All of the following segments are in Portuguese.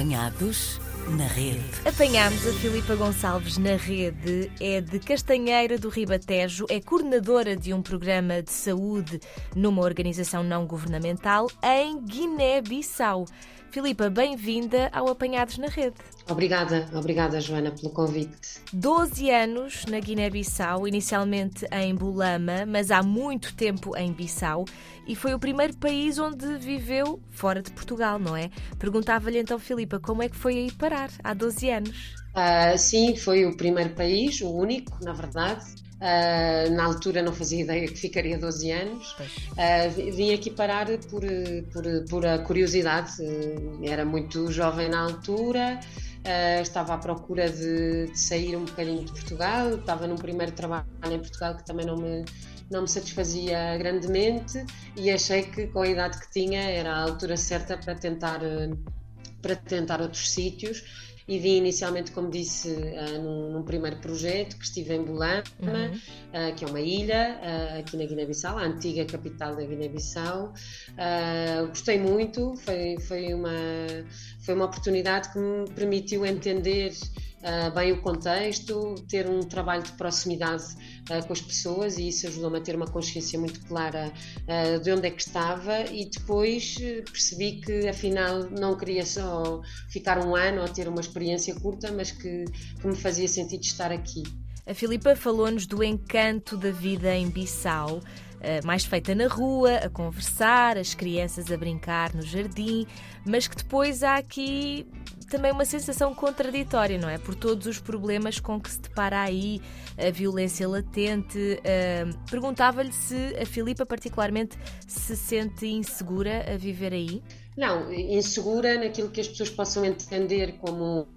Apanhados na rede. Apanhámos a Filipa Gonçalves na rede, é de Castanheira do Ribatejo, é coordenadora de um programa de saúde numa organização não governamental em Guiné-Bissau. Filipa, bem-vinda ao Apanhados na Rede. Obrigada, obrigada Joana pelo convite. 12 anos na Guiné-Bissau, inicialmente em Bulama, mas há muito tempo em Bissau, e foi o primeiro país onde viveu fora de Portugal, não é? Perguntava-lhe então, Filipa, como é que foi aí parar há 12 anos? Uh, sim, foi o primeiro país, o único, na verdade. Uh, na altura não fazia ideia que ficaria 12 anos. Uh, vim aqui parar por, por, por a curiosidade. Uh, era muito jovem na altura, estava à procura de, de, sair um bocadinho de Portugal. Estava num primeiro trabalho em Portugal que também não me, não me satisfazia grandemente e achei que com a idade que tinha era a altura certa para tentar, para tentar outros sítios e vim inicialmente, como disse, uh, num, num, primeiro projeto que estive em Bulama, uhum. uh, que é uma ilha uh, aqui na Guiné-Bissau, a antiga capital da Guiné-Bissau. gostei muito, foi, foi, uma, foi uma oportunidade que me permitiu entender uh, bem o contexto, ter um trabalho de proximidade uh, com as pessoas e isso ajudou-me a ter uma consciência muito clara uh, de onde é que estava e depois percebi que afinal não queria só ficar um ano ou ter uma experiência curta, mas que, que me fazia sentido estar aqui. A Filipa falou-nos do encanto da vida em Bissau. mais feita na rua, a conversar, as crianças a brincar no jardim, mas que depois há aqui também uma sensação contraditória, não é? Por todos os problemas com que se depara aí, a violência latente. Uh, Perguntava-lhe se a Filipa, particularmente, se sente insegura a viver aí? Não, insegura naquilo que as pessoas possam entender como,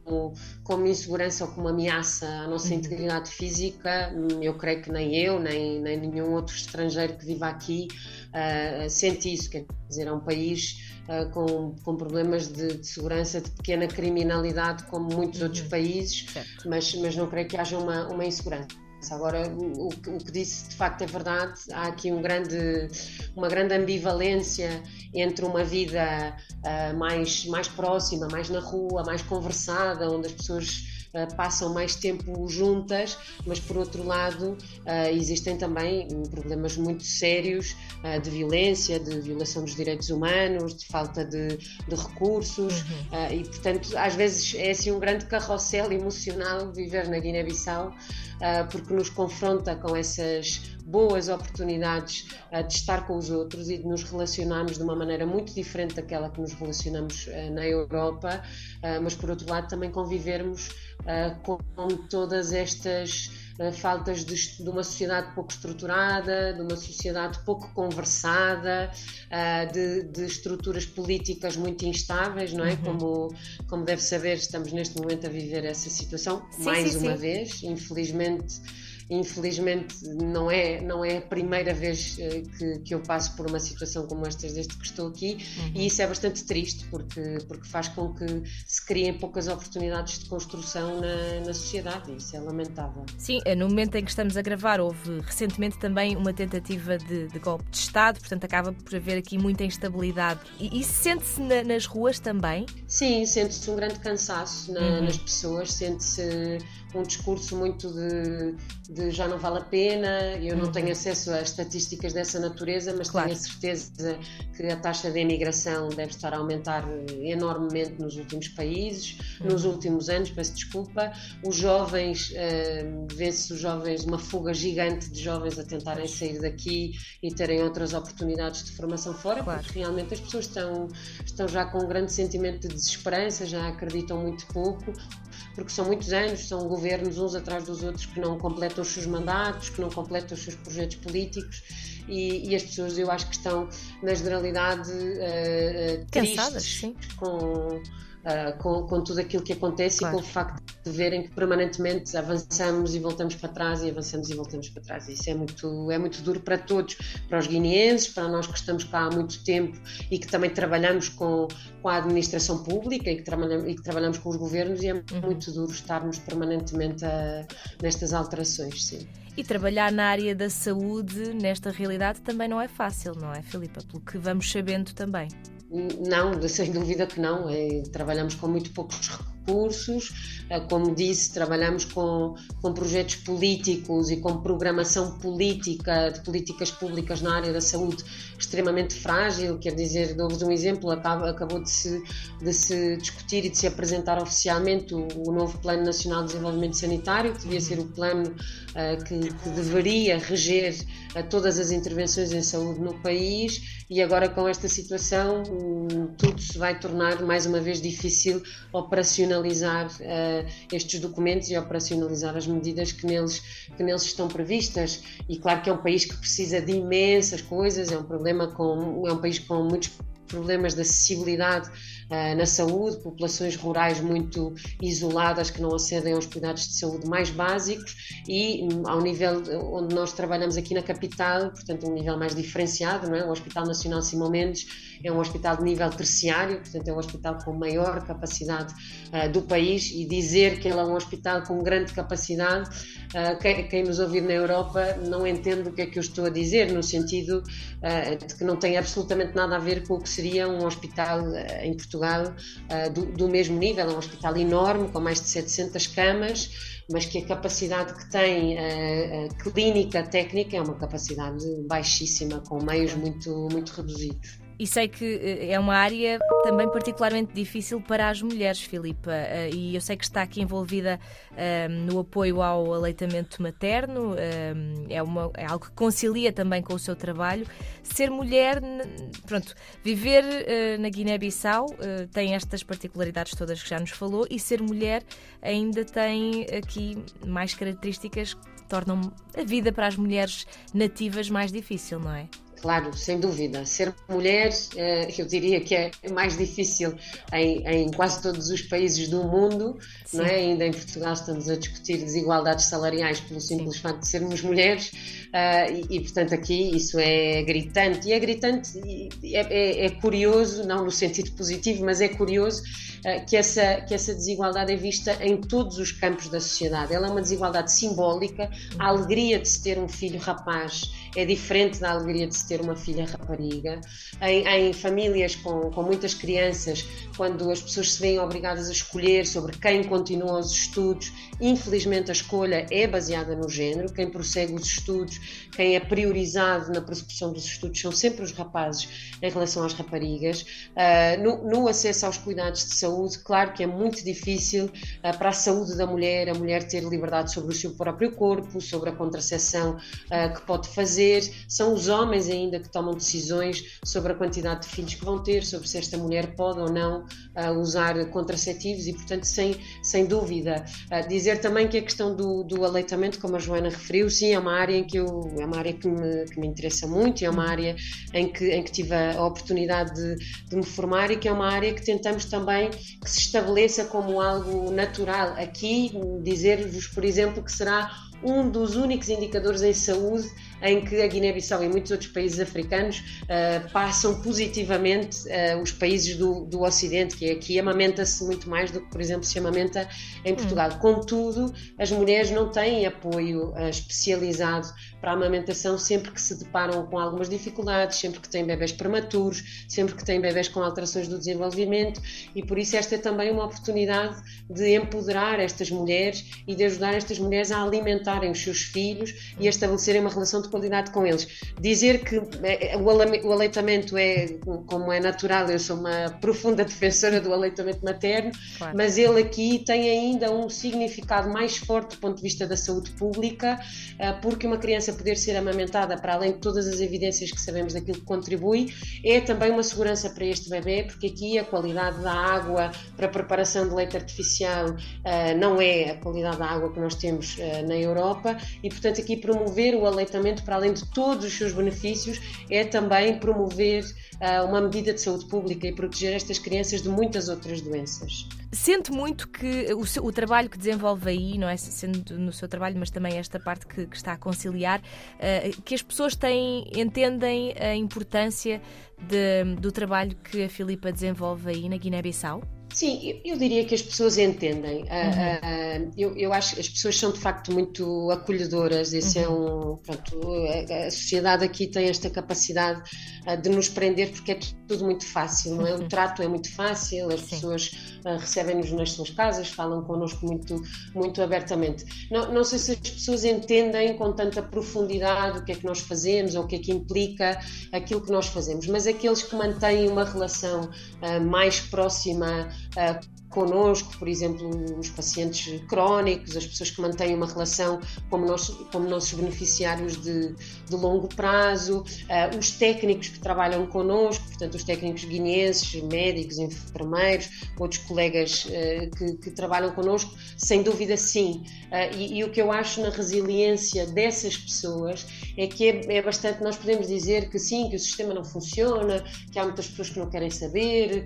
como insegurança ou como ameaça à nossa uhum. integridade física, eu creio que nem eu, nem, nem nenhum outro estrangeiro que viva aqui uh, sente isso. Quer dizer, é um país uh, com, com problemas de, de, segurança, de pequena criminalidade, como muitos uhum. outros países, mas, mas não creio que haja uma, uma insegurança. Agora, o, o, que disse de facto é verdade. Há aqui um grande, uma grande ambivalência entre uma vida uh, mais, mais próxima, mais na rua, mais conversada, onde as pessoas uh, passam mais tempo juntas, mas por outro lado uh, existem também problemas muito sérios uh, de violência, de violação dos direitos humanos, de falta de, de recursos uhum. e portanto às vezes é assim um grande carrossel emocional viver na Guiné-Bissau porque nos confronta com essas boas oportunidades de estar com os outros e de nos relacionarmos de uma maneira muito diferente daquela que nos relacionamos na Europa, mas por outro lado também convivermos uh, com, todas estas uh, faltas de, de, uma sociedade pouco estruturada, de uma sociedade pouco conversada, uh, de, de, estruturas políticas muito instáveis, não é? Uhum. Como, como deve saber, estamos neste momento a viver essa situação, sim, mais sim, uma sim. vez, infelizmente Infelizmente não é, não é a primeira vez eh, que, que eu passo por uma situação como esta desde que estou aqui uhum. e isso é bastante triste porque, porque faz com que se criem poucas oportunidades de construção na, na sociedade e isso é lamentável. Sim, eh, no momento em que estamos a gravar houve recentemente também uma tentativa de, de golpe de Estado, portanto acaba por haver aqui muita instabilidade. E isso sente-se na, nas ruas também? Sim, sente-se um grande cansaço na, uhum. nas pessoas, sente-se um discurso muito de, de, já não vale a pena, eu não uhum. tenho acesso a estatísticas dessa natureza, mas claro. tenho a certeza que a taxa de imigração deve estar a aumentar enormemente nos últimos países, uhum. nos últimos anos, peço desculpa. Os jovens, uh, vê-se os jovens, uma fuga gigante de jovens a tentarem sair daqui e terem outras oportunidades de formação fora, claro. porque realmente as pessoas estão, estão já com um grande sentimento de desesperança, já acreditam muito pouco, porque são muitos anos, são governos uns atrás dos outros que não completam os seus mandatos, que não completam os seus projetos políticos e, e as pessoas eu acho que estão na generalidade uh, Cansadas, tristes sim. com uh, com, com, tudo aquilo que acontece claro. e com o facto de verem que permanentemente avançamos e voltamos para trás e avançamos e voltamos para trás. Isso é muito, é muito duro para todos, para os guineenses, para nós que estamos cá há muito tempo e que também trabalhamos com, com a administração pública e que, trabalhamos, e que trabalhamos com os governos e é uhum. muito duro estarmos permanentemente a, nestas alterações, sim. E trabalhar na área da saúde, nesta realidade, também não é fácil, não é, Filipa? Pelo que vamos sabendo também. Não, sem dúvida que não. É, trabalhamos com muito poucos recursos. Eh, como disse, trabalhamos com, com projetos políticos e com programação política de políticas públicas na área da saúde extremamente frágil. Quer dizer, dou-vos um exemplo: acabou, acabou de, se, de se discutir e de se apresentar oficialmente o, o novo Plano Nacional de Desenvolvimento Sanitário, que devia ser o plano uh, que, que, deveria reger uh, todas as intervenções em saúde no país. E agora, com esta situação, um, tudo se vai tornar mais uma vez difícil operacionalizar uh, estes documentos e operacionalizar as medidas que neles, que neles estão previstas. E claro que é um país que precisa de imensas coisas, é um problema com é um país com muitos problemas de acessibilidade na saúde, populações rurais muito isoladas que não acedem aos cuidados de saúde mais básicos e um, ao nível onde nós trabalhamos aqui na capital, portanto um nível mais diferenciado, não é? O Hospital Nacional Simão Mendes é um hospital de nível terciário, portanto é um hospital com maior capacidade uh, do país e dizer que ele é um hospital com grande capacidade, uh, quem, quem, nos ouvir na Europa não entende o que é que eu estou a dizer, no sentido de que não tem absolutamente nada a ver com o que seria um hospital uh, em Portugal uh, do, do, mesmo nível, é um hospital enorme, com mais de 700 camas, mas que a capacidade que tem uh, clínica, técnica, é uma capacidade baixíssima, com meios muito, muito reduzidos. E sei que eh, é uma área também particularmente difícil para as mulheres, Filipa, eh, e eu sei que está aqui envolvida um, eh, no apoio ao aleitamento materno, um, é, uma, é algo que concilia também com o seu trabalho. Ser mulher, pronto, viver uh, na Guiné-Bissau uh, tem estas particularidades todas que já nos falou, e ser mulher ainda tem aqui mais características que tornam a vida para as mulheres nativas mais difícil, não é? Claro, sem dúvida. Ser mulher, eh, eu diria que é mais difícil em, em quase todos os países do mundo, Sim. não é? Ainda em Portugal estamos a discutir desigualdades salariais pelo simples Sim. facto de sermos mulheres eh, e, e, portanto, aqui isso é gritante. E é gritante, é, é, é curioso, não no sentido positivo, mas é curioso eh, que essa, que essa desigualdade é vista em todos os campos da sociedade. Ela é uma desigualdade simbólica. A alegria de se ter um filho rapaz é diferente da alegria de se ter uma filha rapariga. Em, em, famílias com, com muitas crianças, quando as pessoas se veem obrigadas a escolher sobre quem continua os estudos, infelizmente a escolha é baseada no género. Quem prossegue os estudos, quem é priorizado na prossecução dos estudos são sempre os rapazes em relação às raparigas. Uh, no, no, acesso aos cuidados de saúde, claro que é muito difícil uh, para a saúde da mulher, a mulher ter liberdade sobre o seu próprio corpo, sobre a contracepção uh, que pode fazer fazer, são os homens ainda que tomam decisões sobre a quantidade de filhos que vão ter, sobre se esta mulher pode ou não uh, usar contraceptivos e, portanto, sem, sem dúvida. Uh, dizer também que a questão do, do aleitamento, como a Joana referiu, sim, é uma área em que eu, é uma área que me, que me interessa muito e é uma área em que, em que tive a oportunidade de, de me formar e que é uma área que tentamos também que se estabeleça como algo natural. Aqui, dizer-vos, por exemplo, que será um dos únicos indicadores em saúde em que a Guiné-Bissau e muitos outros países africanos uh, passam positivamente uh, os países do, do Ocidente, que aqui amamenta-se muito mais do que, por exemplo, se amamenta em Portugal. Hum. Contudo, as mulheres não têm apoio uh, especializado para a amamentação sempre que se deparam com algumas dificuldades, sempre que têm bebés prematuros, sempre que têm bebés com alterações do desenvolvimento e por isso esta é também uma oportunidade de empoderar estas mulheres e de ajudar estas mulheres a alimentarem os seus filhos e a estabelecerem uma relação de qualidade com eles. Dizer que eh, o aleitamento é, como é natural, eu sou uma profunda defensora do aleitamento materno, claro. mas ele aqui tem ainda um significado mais forte do ponto de vista da saúde pública, eh, porque uma criança poder ser amamentada, para além de todas as evidências que sabemos daquilo que contribui, é também uma segurança para este bebê, porque aqui a qualidade da água para preparação de leite artificial eh, não é a qualidade da água que nós temos na Europa e, portanto, aqui promover o aleitamento para além de todos os seus benefícios, é também promover uh, uma medida de saúde pública e proteger estas crianças de muitas outras doenças. Sente muito que o, seu, o, trabalho que desenvolve aí, não é sendo no seu trabalho, mas também esta parte que, que está a conciliar, uh, que as pessoas têm, entendem a importância de, do trabalho que a Filipa desenvolve aí na Guiné-Bissau? Sim, eu diria que as pessoas entendem. Uhum. eu, eu acho que as pessoas são de facto muito acolhedoras. Esse é uhum. é um. Pronto, a, a, sociedade aqui tem esta capacidade de nos prender porque é tudo muito fácil, não é? O uhum. trato é muito fácil, as Sim. pessoas recebem-nos nas suas casas, falam connosco muito, muito abertamente. Não, não sei se as pessoas entendem com tanta profundidade o que é que nós fazemos ou o que é que implica aquilo que nós fazemos, mas aqueles que mantêm uma relação mais próxima uh, connosco, por exemplo, os pacientes crónicos, as pessoas que mantêm uma relação como, nós, como nossos beneficiários de, de longo prazo, uh, os técnicos que trabalham connosco, portanto, os técnicos guineenses, médicos, enfermeiros, outros colegas uh, que, que, trabalham connosco, sem dúvida sim. Uh, e, e, o que eu acho na resiliência dessas pessoas é que é, é bastante. Nós podemos dizer que sim, que o sistema não funciona, que há muitas pessoas que não querem saber,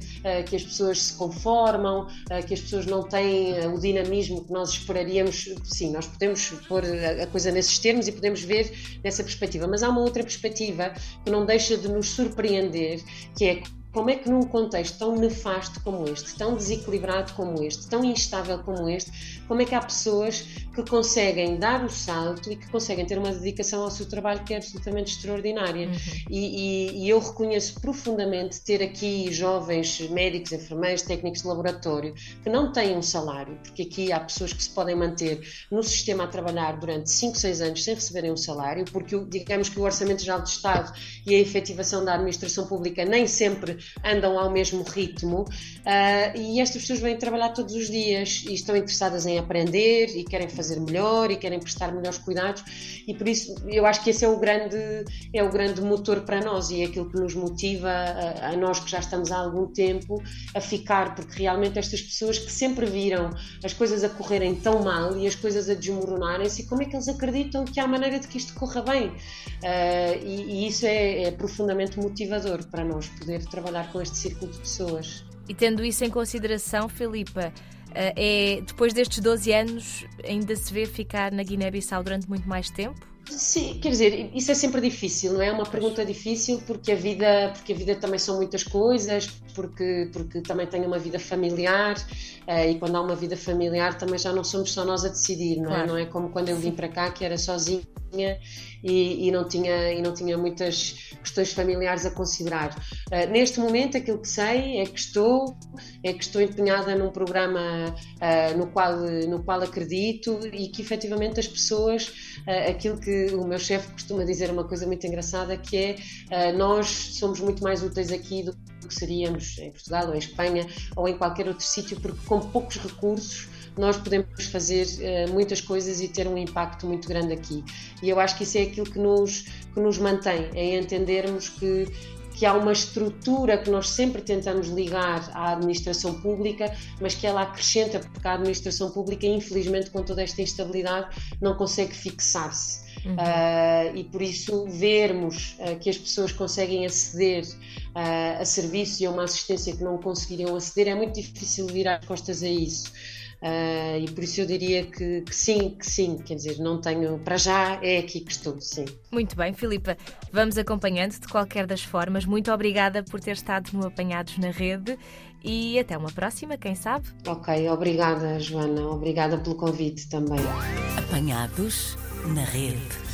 que as pessoas se conformam, que as pessoas não têm o dinamismo que nós esperaríamos. Sim, nós podemos pôr a coisa nesses termos e podemos ver dessa perspectiva, mas há uma outra perspectiva que não deixa de nos surpreender, que é como é que num contexto tão nefasto como este, tão desequilibrado como este, tão instável como este, como é que há pessoas que conseguem dar o salto e que conseguem ter uma dedicação ao seu trabalho que é absolutamente extraordinária. Uhum. E, e, e, eu reconheço profundamente ter aqui jovens médicos, enfermeiros, técnicos de laboratório que não têm um salário, porque aqui há pessoas que se podem manter no sistema a trabalhar durante 5, 6 anos sem receberem um salário, porque digamos que o Orçamento Geral do Estado e a efetivação da administração pública nem sempre andam ao mesmo ritmo uh, e estas pessoas vêm trabalhar todos os dias e estão interessadas em aprender e querem fazer melhor e querem prestar melhores cuidados e por isso eu acho que esse é o grande é o grande motor para nós e é aquilo que nos motiva a, a nós que já estamos há algum tempo a ficar porque realmente estas pessoas que sempre viram as coisas a correrem tão mal e as coisas a desmoronarem-se como é que eles acreditam que há maneira de que isto corra bem? Uh, e, e, isso é, é profundamente motivador para nós poder trabalhar trabalhar com este círculo de pessoas. E tendo isso em consideração, Filipa, eh, é, depois destes 12 anos ainda se vê ficar na Guiné-Bissau durante muito mais tempo? Sim, quer dizer, isso é sempre difícil, não é? É uma pergunta difícil porque a vida, porque a vida também são muitas coisas, porque, porque também tenho uma vida familiar uh, e quando há uma vida familiar também já não somos só nós a decidir, não é? Não é como quando eu vim para cá que era sozinha e, e, não tinha, e não tinha muitas questões familiares a considerar. Uh, neste momento, aquilo que sei é que estou, é que estou empenhada num programa uh, no, qual, no qual acredito e que efetivamente as pessoas, uh, aquilo que o meu chefe costuma dizer, uma coisa muito engraçada, que é nós somos muito mais úteis aqui do que seríamos em Portugal ou em Espanha ou em qualquer outro sítio, porque com poucos recursos nós podemos fazer uh, muitas coisas e ter um impacto muito grande aqui. E eu acho que isso é aquilo que nos, que nos mantém, é entendermos que que há uma estrutura que nós sempre tentamos ligar à administração pública, mas que ela acrescenta, porque a administração pública, infelizmente, com toda esta instabilidade, não consegue fixar-se. Uhum. Uh, e por isso vermos uh, que as pessoas conseguem aceder uh, a serviços e a uma assistência que não conseguiriam aceder é muito difícil virar as costas a isso. Uh, e por isso eu diria que, que, sim, que sim, quer dizer, não tenho, para já é aqui que estou, sim. Muito bem, Filipa, vamos acompanhando de qualquer das formas. Muito obrigada por ter estado no Apanhados na Rede e até uma próxima, quem sabe? Ok, obrigada, Joana, obrigada pelo convite também. Apanhados na Rede.